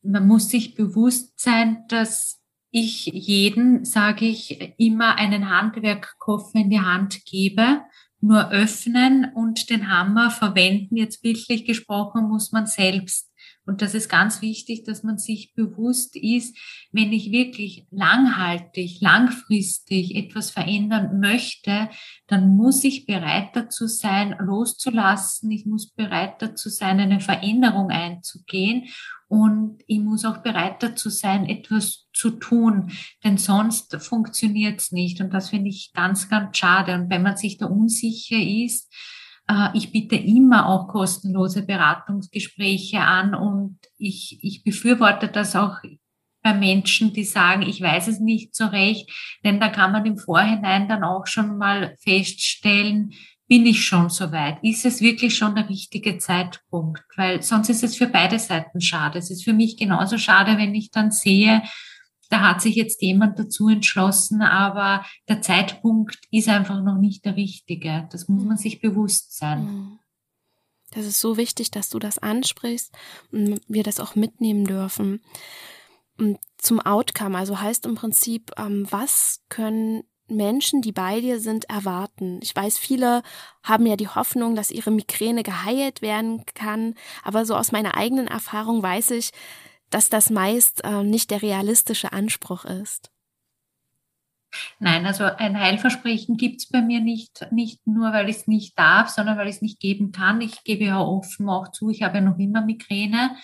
man muss sich bewusst sein, dass ich jeden, sage ich, immer einen Handwerkkoffer in die Hand gebe nur öffnen und den Hammer verwenden. Jetzt bildlich gesprochen muss man selbst Und das ist ganz wichtig, dass man sich bewusst ist, wenn ich wirklich langhaltig, langfristig etwas verändern möchte, dann muss ich bereit dazu sein, loszulassen. Ich muss bereit dazu sein, eine Veränderung einzugehen. Und ich muss auch bereit dazu sein, etwas zu tun, denn sonst funktioniert es nicht. Und das finde ich ganz, ganz schade. Und wenn man sich da unsicher ist, äh, ich biete immer auch kostenlose Beratungsgespräche an und ich, ich befürworte das auch bei Menschen, die sagen, ich weiß es nicht so recht, denn da kann man im Vorhinein dann auch schon mal feststellen, bin ich schon so weit? Ist es wirklich schon der richtige Zeitpunkt? Weil sonst ist es für beide Seiten schade. Es ist für mich genauso schade, wenn ich dann sehe, da hat sich jetzt jemand dazu entschlossen, aber der Zeitpunkt ist einfach noch nicht der richtige. Das muss man sich bewusst sein. Mhm. Das ist so wichtig, dass du das ansprichst und wir das auch mitnehmen dürfen. Zum Outcome, also heißt im Prinzip, ähm, was können Menschen, die bei dir sind, erwarten? Ich weiß, viele haben ja die Hoffnung, dass ihre Migräne geheilt werden kann, aber so aus meiner eigenen Erfahrung weiß ich, dass das meist äh, nicht der realistische Anspruch ist. Nein, also ein Heilversprechen gibt es bei mir nicht, nicht nur, weil ich es nicht darf, sondern weil ich es nicht geben kann. Ich gebe ja offen auch zu, ich habe ja noch immer Migräne.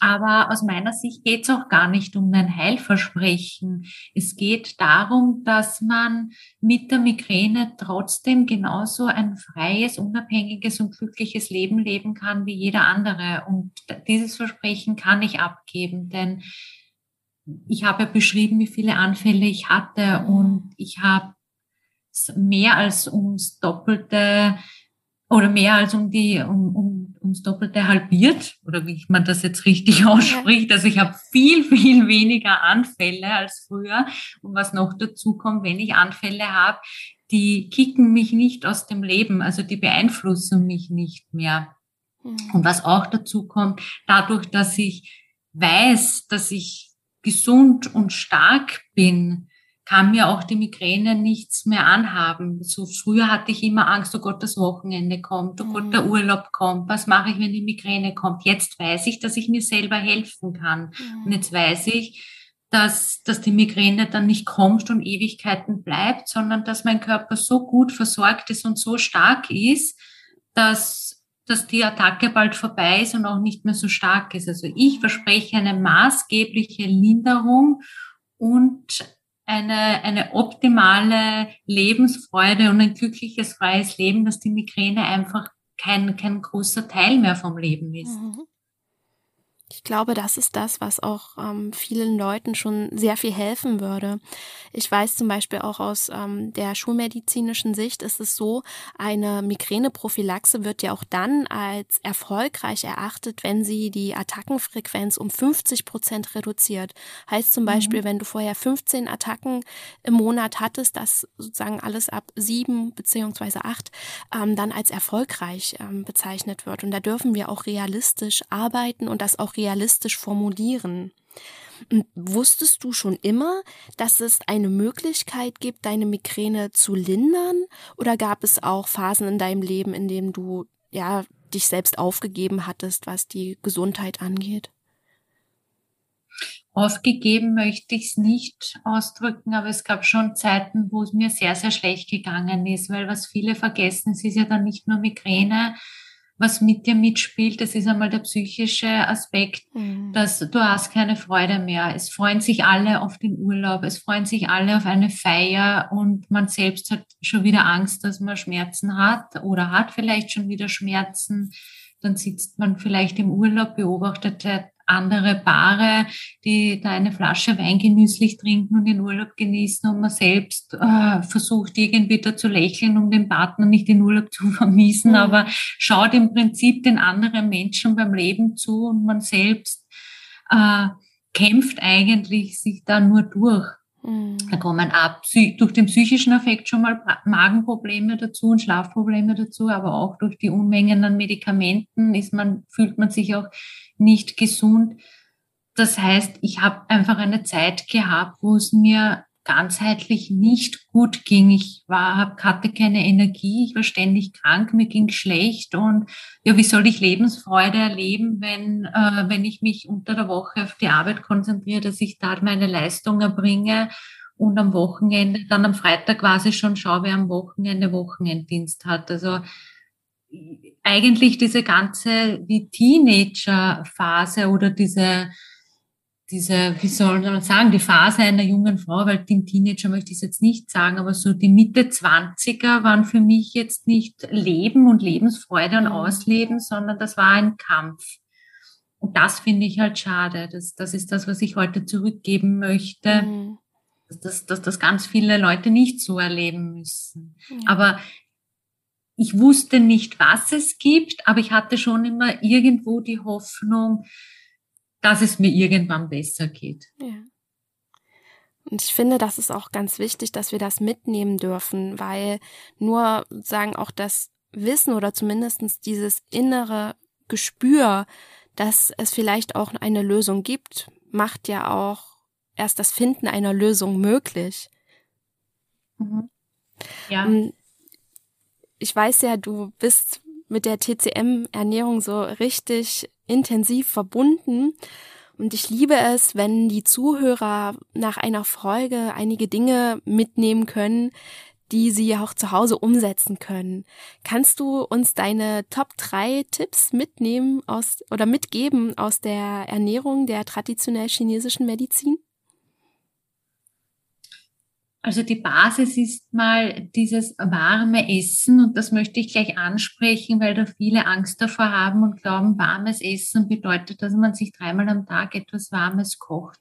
Aber aus meiner Sicht geht es auch gar nicht um ein Heilversprechen. Es geht darum, dass man mit der Migräne trotzdem genauso ein freies, unabhängiges und glückliches Leben leben kann wie jeder andere. Und dieses Versprechen kann ich abgeben, denn ich habe ja beschrieben, wie viele Anfälle ich hatte und ich habe mehr als ums Doppelte oder mehr als um die um, um, ums Doppelte halbiert oder wie man das jetzt richtig (laughs) ausspricht. Also ich habe viel viel weniger Anfälle als früher und was noch dazu kommt, wenn ich Anfälle habe, die kicken mich nicht aus dem Leben, also die beeinflussen mich nicht mehr. Mhm. Und was auch dazu kommt, dadurch, dass ich weiß, dass ich gesund und stark bin, kann mir auch die Migräne nichts mehr anhaben. So früher hatte ich immer Angst, oh Gott, das Wochenende kommt, oh Gott, mhm. der Urlaub kommt, was mache ich, wenn die Migräne kommt? Jetzt weiß ich, dass ich mir selber helfen kann. Mhm. Und jetzt weiß ich, dass, dass die Migräne dann nicht kommt und Ewigkeiten bleibt, sondern dass mein Körper so gut versorgt ist und so stark ist, dass, dass die Attacke bald vorbei ist und auch nicht mehr so stark ist. Also ich verspreche eine maßgebliche Linderung und eine, eine optimale Lebensfreude und ein glückliches, freies Leben, dass die Migräne einfach kein, kein großer Teil mehr vom Leben ist. Mhm. Ich glaube, das ist das, was auch ähm, vielen Leuten schon sehr viel helfen würde. Ich weiß zum Beispiel auch aus ähm, der schulmedizinischen Sicht ist es so, eine Migräneprophylaxe wird ja auch dann als erfolgreich erachtet, wenn sie die Attackenfrequenz um 50 Prozent reduziert. Heißt zum mhm. Beispiel, mhm. wenn du vorher 15 Attacken im Monat hattest, das sozusagen alles ab sieben beziehungsweise acht ähm, dann als erfolgreich ähm, bezeichnet wird. Und da dürfen wir auch realistisch arbeiten und das auch realistisch formulieren. Wusstest du schon immer, dass es eine Möglichkeit gibt, deine Migräne zu lindern? Oder gab es auch Phasen in deinem Leben, in denen du ja dich selbst aufgegeben hattest, was die Gesundheit angeht? Aufgegeben möchte ich es nicht ausdrücken, aber es gab schon Zeiten, wo es mir sehr, sehr schlecht gegangen ist, weil was viele vergessen, es ist ja dann nicht nur Migräne, was mit dir mitspielt, das ist einmal der psychische Aspekt, mhm. dass du hast keine Freude mehr. Es freuen sich alle auf den Urlaub, es freuen sich alle auf eine Feier und man selbst hat schon wieder Angst, dass man Schmerzen hat oder hat vielleicht schon wieder Schmerzen. Dann sitzt man vielleicht im Urlaub, beobachtet andere Paare, die da eine Flasche Wein genüsslich trinken und den Urlaub genießen und man selbst äh, versucht irgendwie da zu lächeln, um den Partner nicht den Urlaub zu (laughs) vermiesen, mhm. aber schaut im Prinzip den anderen Menschen beim Leben zu und man selbst äh, kämpft eigentlich sich da nur durch. Mhm. Da kommen ab durch den psychischen Effekt schon mal Magenprobleme dazu und Schlafprobleme dazu, aber auch durch die Unmengen an Medikamenten ist man, fühlt man sich auch nicht gesund. Das heißt, ich habe einfach eine Zeit gehabt, wo es mir ganzheitlich nicht gut ging. Ich war, hatte keine Energie, ich war ständig krank, mir ging schlecht und ja, wie soll ich Lebensfreude erleben, wenn, äh, wenn ich mich unter der Woche auf die Arbeit konzentriere, dass ich da meine Leistung erbringe und am Wochenende, dann am Freitag quasi schon schaue, wer am Wochenende Wochenenddienst hat. Also eigentlich diese ganze wie Teenager-Phase oder diese diese, wie soll man sagen, die Phase einer jungen Frau, weil den Teenager möchte ich es jetzt nicht sagen, aber so die Mitte 20er waren für mich jetzt nicht Leben und Lebensfreude und mhm. Ausleben, sondern das war ein Kampf. Und das finde ich halt schade. Das, das ist das, was ich heute zurückgeben möchte, mhm. dass, dass das ganz viele Leute nicht so erleben müssen. Mhm. Aber ich wusste nicht, was es gibt, aber ich hatte schon immer irgendwo die Hoffnung, dass es mir irgendwann besser geht. Ja. Und ich finde, das ist auch ganz wichtig, dass wir das mitnehmen dürfen, weil nur sagen auch das Wissen oder zumindest dieses innere Gespür, dass es vielleicht auch eine Lösung gibt, macht ja auch erst das Finden einer Lösung möglich. Mhm. Ja. Ich weiß ja, du bist mit der TCM-Ernährung so richtig intensiv verbunden. Und ich liebe es, wenn die Zuhörer nach einer Folge einige Dinge mitnehmen können, die sie auch zu Hause umsetzen können. Kannst du uns deine Top 3 Tipps mitnehmen aus oder mitgeben aus der Ernährung der traditionell chinesischen Medizin? Also die Basis ist mal dieses warme Essen und das möchte ich gleich ansprechen, weil da viele Angst davor haben und glauben, warmes Essen bedeutet, dass man sich dreimal am Tag etwas Warmes kocht.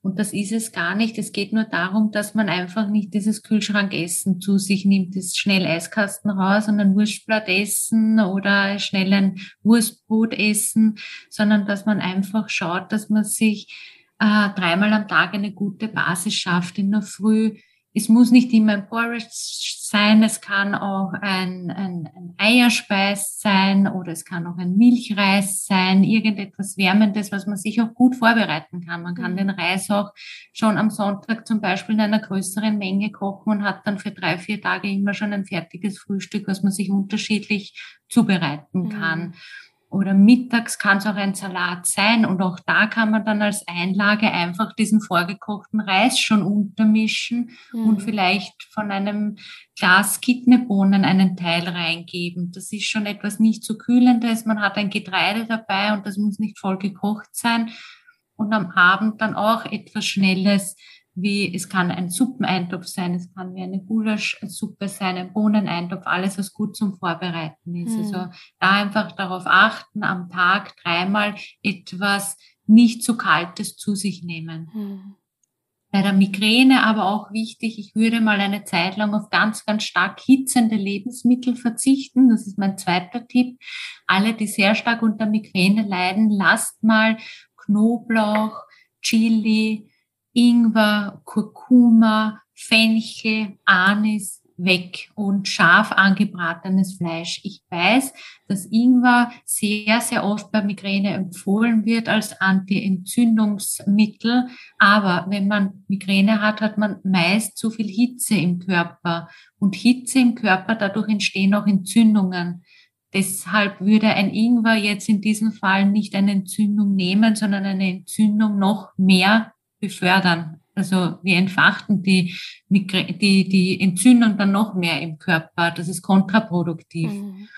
Und das ist es gar nicht. Es geht nur darum, dass man einfach nicht dieses Kühlschrankessen zu sich nimmt, das schnell Eiskasten raus und ein Wurstblatt essen oder schnell ein Wurstbrot essen, sondern dass man einfach schaut, dass man sich äh, dreimal am Tag eine gute Basis schafft in der Früh es muss nicht immer ein Porridge sein, es kann auch ein, ein, ein Eierspeis sein oder es kann auch ein Milchreis sein, irgendetwas Wärmendes, was man sich auch gut vorbereiten kann. Man kann mhm. den Reis auch schon am Sonntag zum Beispiel in einer größeren Menge kochen und hat dann für drei, vier Tage immer schon ein fertiges Frühstück, was man sich unterschiedlich zubereiten kann. Mhm. Oder mittags kann es auch ein Salat sein. Und auch da kann man dann als Einlage einfach diesen vorgekochten Reis schon untermischen mhm. und vielleicht von einem Glas Kidneybohnen einen Teil reingeben. Das ist schon etwas nicht zu so kühlendes. Man hat ein Getreide dabei und das muss nicht voll gekocht sein. Und am Abend dann auch etwas Schnelles wie es kann ein Suppeneintopf sein, es kann wie eine Gulaschsuppe sein, ein Bohneneintopf, alles, was gut zum Vorbereiten ist. Mhm. Also da einfach darauf achten, am Tag dreimal etwas nicht zu kaltes zu sich nehmen. Mhm. Bei der Migräne aber auch wichtig, ich würde mal eine Zeit lang auf ganz, ganz stark hitzende Lebensmittel verzichten. Das ist mein zweiter Tipp. Alle, die sehr stark unter Migräne leiden, lasst mal Knoblauch, Chili, Ingwer, Kurkuma, Fenchel, Anis weg und scharf angebratenes Fleisch. Ich weiß, dass Ingwer sehr, sehr oft bei Migräne empfohlen wird als Anti-Entzündungsmittel. Aber wenn man Migräne hat, hat man meist zu viel Hitze im Körper. Und Hitze im Körper, dadurch entstehen auch Entzündungen. Deshalb würde ein Ingwer jetzt in diesem Fall nicht eine Entzündung nehmen, sondern eine Entzündung noch mehr befördern. Also wir entfachten die, die, die Entzündung dann noch mehr im Körper. Das ist kontraproduktiv. Mhm.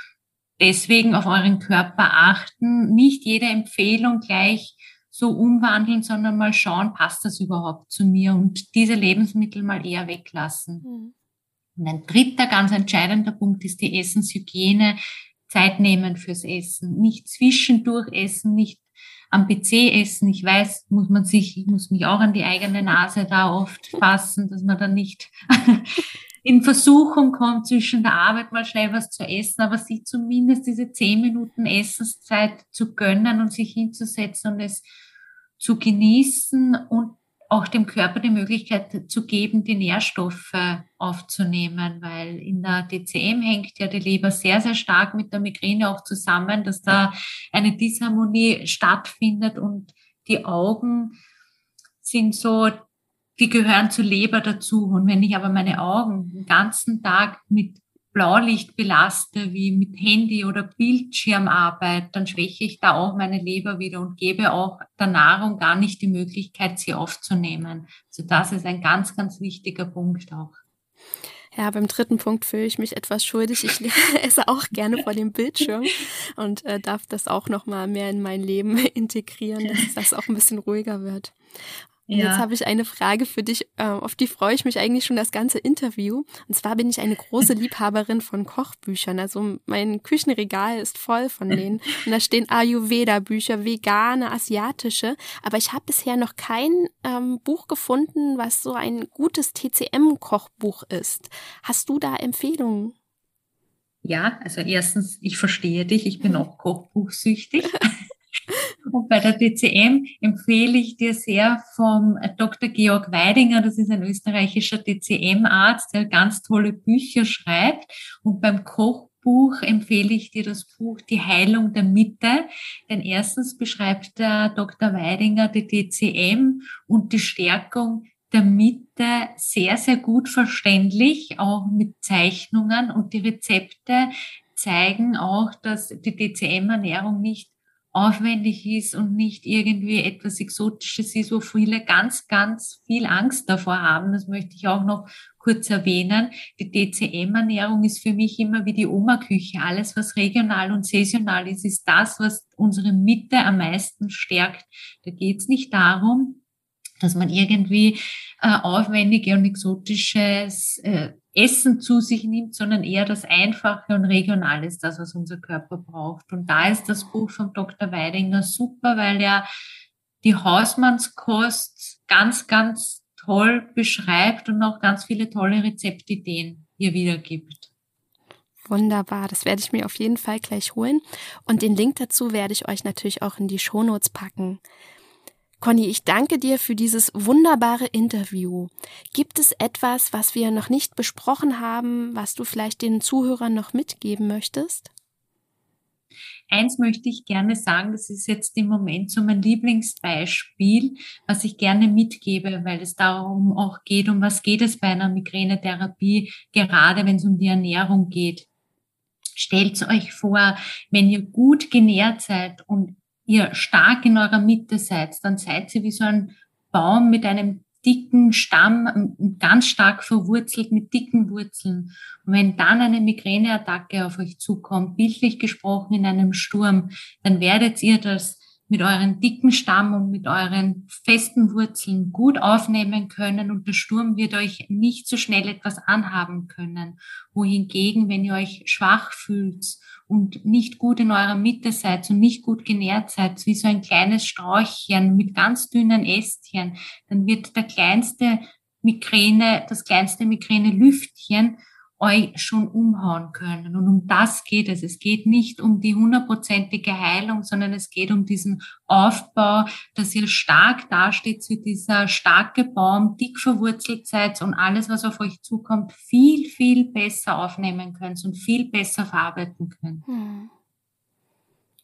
Deswegen auf euren Körper achten, nicht jede Empfehlung gleich so umwandeln, sondern mal schauen, passt das überhaupt zu mir und diese Lebensmittel mal eher weglassen. Mhm. Und ein dritter ganz entscheidender Punkt ist die Essenshygiene. Zeit nehmen fürs Essen. Nicht zwischendurch essen, nicht am PC essen. Ich weiß, muss man sich, ich muss mich auch an die eigene Nase da oft fassen, dass man dann nicht (laughs) in Versuchung kommt, zwischen der Arbeit mal schnell was zu essen, aber sich zumindest diese zehn Minuten Essenszeit zu gönnen und sich hinzusetzen und es zu genießen und auch dem Körper die Möglichkeit zu geben, die Nährstoffe aufzunehmen, weil in der DCM hängt ja die Leber sehr, sehr stark mit der Migräne auch zusammen, dass da eine Disharmonie stattfindet und die Augen sind so die gehören zur Leber dazu. Und wenn ich aber meine Augen den ganzen Tag mit Blaulicht belaste, wie mit Handy oder Bildschirmarbeit, dann schwäche ich da auch meine Leber wieder und gebe auch der Nahrung gar nicht die Möglichkeit, sie aufzunehmen. Also das ist ein ganz, ganz wichtiger Punkt auch. Ja, beim dritten Punkt fühle ich mich etwas schuldig. Ich (laughs) esse auch gerne vor dem Bildschirm und äh, darf das auch noch mal mehr in mein Leben (laughs) integrieren, dass (laughs) das auch ein bisschen ruhiger wird. Und ja. jetzt habe ich eine Frage für dich, äh, auf die freue ich mich eigentlich schon das ganze Interview. Und zwar bin ich eine große (laughs) Liebhaberin von Kochbüchern. Also mein Küchenregal ist voll von denen. Und da stehen Ayurveda-Bücher, vegane, asiatische. Aber ich habe bisher noch kein ähm, Buch gefunden, was so ein gutes TCM-Kochbuch ist. Hast du da Empfehlungen? Ja, also erstens, ich verstehe dich, ich bin auch kochbuchsüchtig. Und bei der DCM empfehle ich dir sehr vom Dr. Georg Weidinger, das ist ein österreichischer DCM-Arzt, der ganz tolle Bücher schreibt. Und beim Kochbuch empfehle ich dir das Buch Die Heilung der Mitte. Denn erstens beschreibt der Dr. Weidinger die DCM und die Stärkung der Mitte sehr, sehr gut verständlich, auch mit Zeichnungen und die Rezepte zeigen auch, dass die DCM-Ernährung nicht aufwendig ist und nicht irgendwie etwas Exotisches ist, wo viele ganz, ganz viel Angst davor haben. Das möchte ich auch noch kurz erwähnen. Die DCM-Ernährung ist für mich immer wie die Oma-Küche. Alles, was regional und saisonal ist, ist das, was unsere Mitte am meisten stärkt. Da geht es nicht darum, dass man irgendwie äh, aufwendige und exotisches äh, Essen zu sich nimmt, sondern eher das Einfache und Regionale ist das, was unser Körper braucht. Und da ist das Buch von Dr. Weidinger super, weil er die Hausmannskost ganz, ganz toll beschreibt und auch ganz viele tolle Rezeptideen hier wiedergibt. Wunderbar, das werde ich mir auf jeden Fall gleich holen. Und den Link dazu werde ich euch natürlich auch in die Shownotes packen. Conny, ich danke dir für dieses wunderbare Interview. Gibt es etwas, was wir noch nicht besprochen haben, was du vielleicht den Zuhörern noch mitgeben möchtest? Eins möchte ich gerne sagen, das ist jetzt im Moment so mein Lieblingsbeispiel, was ich gerne mitgebe, weil es darum auch geht, um was geht es bei einer Migränetherapie, gerade wenn es um die Ernährung geht. Stellt euch vor, wenn ihr gut genährt seid und ihr stark in eurer Mitte seid, dann seid ihr wie so ein Baum mit einem dicken Stamm, ganz stark verwurzelt mit dicken Wurzeln. Und wenn dann eine Migräneattacke auf euch zukommt, bildlich gesprochen in einem Sturm, dann werdet ihr das mit euren dicken Stamm und mit euren festen Wurzeln gut aufnehmen können und der Sturm wird euch nicht so schnell etwas anhaben können. Wohingegen, wenn ihr euch schwach fühlt und nicht gut in eurer Mitte seid und nicht gut genährt seid, wie so ein kleines Strauchchen mit ganz dünnen Ästchen, dann wird der kleinste Migräne, das kleinste Migräne-Lüftchen euch schon umhauen können. Und um das geht es. Es geht nicht um die hundertprozentige Heilung, sondern es geht um diesen Aufbau, dass ihr stark dasteht, wie dieser starke Baum, dick verwurzelt seid und alles, was auf euch zukommt, viel, viel besser aufnehmen könnt und viel besser verarbeiten könnt. Hm.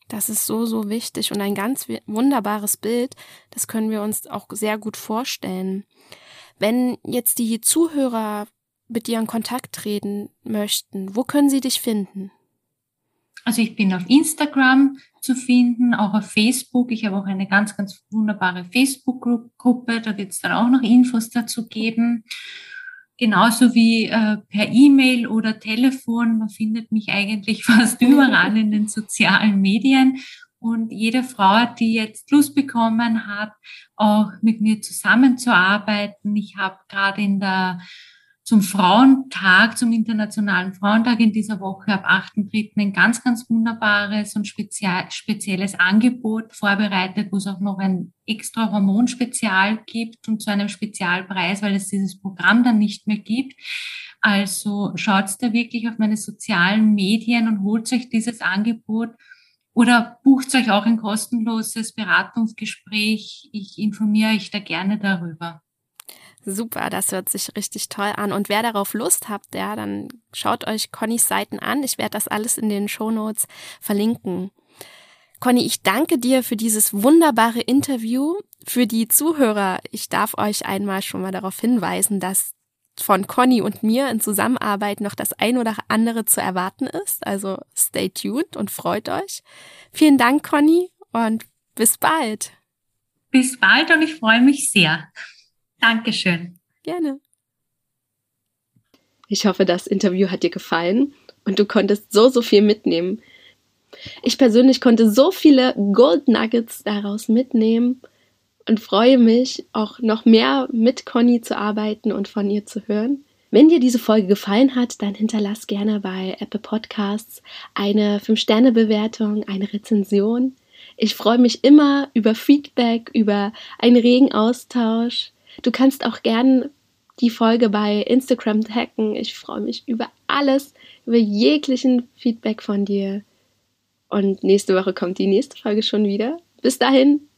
Das ist so, so wichtig und ein ganz wunderbares Bild. Das können wir uns auch sehr gut vorstellen. Wenn jetzt die Zuhörer mit dir in Kontakt treten möchten, wo können sie dich finden? Also ich bin auf Instagram zu finden, auch auf Facebook. Ich habe auch eine ganz, ganz wunderbare Facebook-Gruppe. Da wird es dann auch noch Infos dazu geben. Genauso wie äh, per E-Mail oder Telefon. Man findet mich eigentlich (laughs) fast überall in den sozialen Medien. Und jede Frau, die jetzt Lust bekommen hat, auch mit mir zusammenzuarbeiten. Ich habe gerade in der zum Frauentag, zum Internationalen Frauentag in dieser Woche ab 8.3. ein ganz, ganz wunderbares und spezielles Angebot vorbereitet, wo es auch noch ein extra Hormonspezial gibt und zu einem Spezialpreis, weil es dieses Programm dann nicht mehr gibt. Also schaut da wirklich auf meine sozialen Medien und holt euch dieses Angebot oder bucht euch auch ein kostenloses Beratungsgespräch. Ich informiere euch da gerne darüber. Super, das hört sich richtig toll an. Und wer darauf Lust habt, ja, dann schaut euch Connys Seiten an. Ich werde das alles in den Show Notes verlinken. Conny, ich danke dir für dieses wunderbare Interview. für die Zuhörer, ich darf euch einmal schon mal darauf hinweisen, dass von Conny und mir in Zusammenarbeit noch das ein oder andere zu erwarten ist. Also stay tuned und freut euch. Vielen Dank, Conny, und bis bald. Bis bald und ich freue mich sehr. Dankeschön. Gerne. Ich hoffe, das Interview hat dir gefallen und du konntest so, so viel mitnehmen. Ich persönlich konnte so viele Gold Nuggets daraus mitnehmen und freue mich, auch noch mehr mit Conny zu arbeiten und von ihr zu hören. Wenn dir diese Folge gefallen hat, dann hinterlass gerne bei Apple Podcasts eine 5-Sterne-Bewertung, eine Rezension. Ich freue mich immer über Feedback, über einen regen Austausch. Du kannst auch gerne die Folge bei Instagram hacken. Ich freue mich über alles, über jeglichen Feedback von dir. Und nächste Woche kommt die nächste Folge schon wieder. Bis dahin,